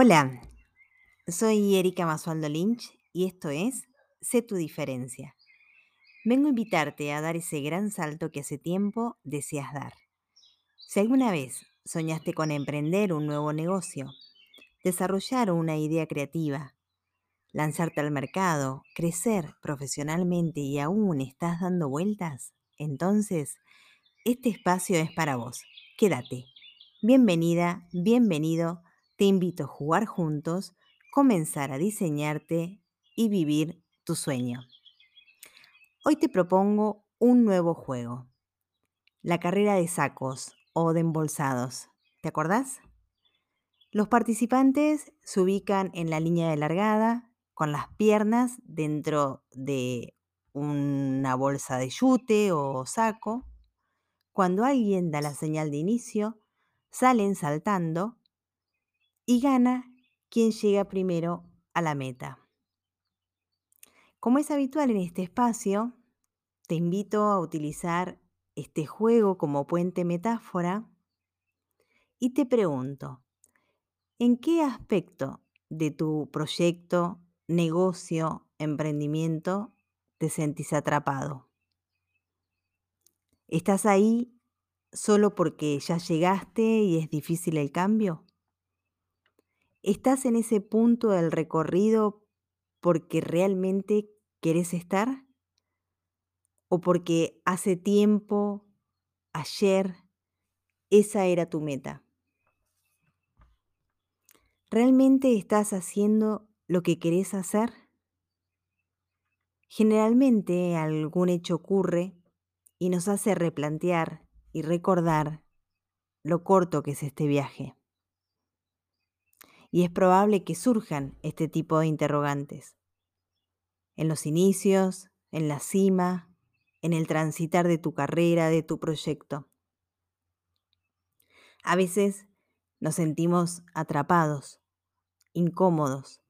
Hola, soy Erika Masualdo Lynch y esto es Sé tu diferencia. Vengo a invitarte a dar ese gran salto que hace tiempo deseas dar. Si alguna vez soñaste con emprender un nuevo negocio, desarrollar una idea creativa, lanzarte al mercado, crecer profesionalmente y aún estás dando vueltas, entonces este espacio es para vos. Quédate. Bienvenida, bienvenido. Te invito a jugar juntos, comenzar a diseñarte y vivir tu sueño. Hoy te propongo un nuevo juego. La carrera de sacos o de embolsados. ¿Te acordás? Los participantes se ubican en la línea de largada con las piernas dentro de una bolsa de yute o saco. Cuando alguien da la señal de inicio, salen saltando y gana quien llega primero a la meta. Como es habitual en este espacio, te invito a utilizar este juego como puente metáfora y te pregunto, ¿en qué aspecto de tu proyecto, negocio, emprendimiento te sentís atrapado? ¿Estás ahí solo porque ya llegaste y es difícil el cambio? ¿Estás en ese punto del recorrido porque realmente querés estar? ¿O porque hace tiempo, ayer, esa era tu meta? ¿Realmente estás haciendo lo que querés hacer? Generalmente algún hecho ocurre y nos hace replantear y recordar lo corto que es este viaje y es probable que surjan este tipo de interrogantes. En los inicios, en la cima, en el transitar de tu carrera, de tu proyecto. A veces nos sentimos atrapados, incómodos,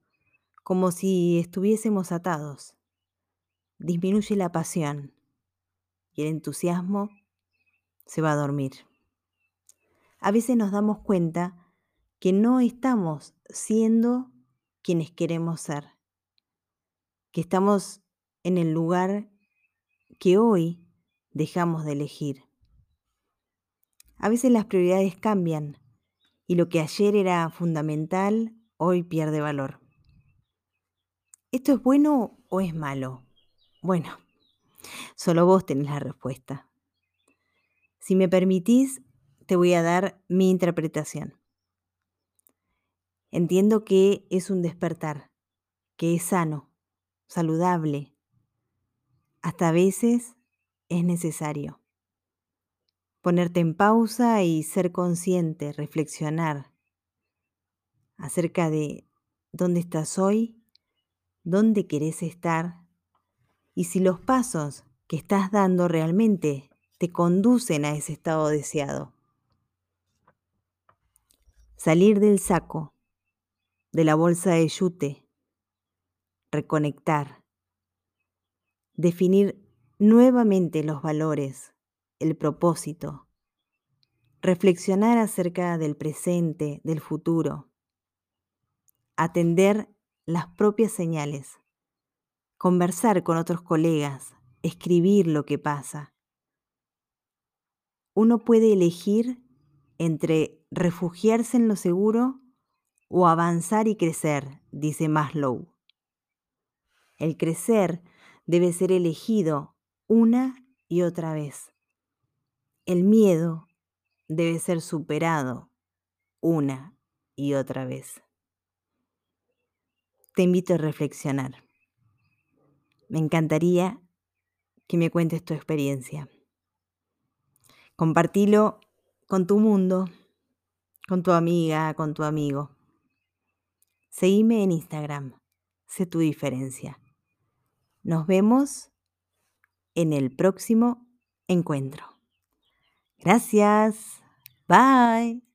como si estuviésemos atados. Disminuye la pasión y el entusiasmo se va a dormir. A veces nos damos cuenta que no estamos siendo quienes queremos ser, que estamos en el lugar que hoy dejamos de elegir. A veces las prioridades cambian y lo que ayer era fundamental hoy pierde valor. ¿Esto es bueno o es malo? Bueno, solo vos tenés la respuesta. Si me permitís, te voy a dar mi interpretación. Entiendo que es un despertar, que es sano, saludable. Hasta a veces es necesario. Ponerte en pausa y ser consciente, reflexionar acerca de dónde estás hoy, dónde querés estar y si los pasos que estás dando realmente te conducen a ese estado deseado. Salir del saco de la bolsa de yute, reconectar, definir nuevamente los valores, el propósito, reflexionar acerca del presente, del futuro, atender las propias señales, conversar con otros colegas, escribir lo que pasa. Uno puede elegir entre refugiarse en lo seguro o avanzar y crecer, dice Maslow. El crecer debe ser elegido una y otra vez. El miedo debe ser superado una y otra vez. Te invito a reflexionar. Me encantaría que me cuentes tu experiencia. Compartilo con tu mundo, con tu amiga, con tu amigo. Seguime en Instagram. Sé tu diferencia. Nos vemos en el próximo encuentro. Gracias. Bye.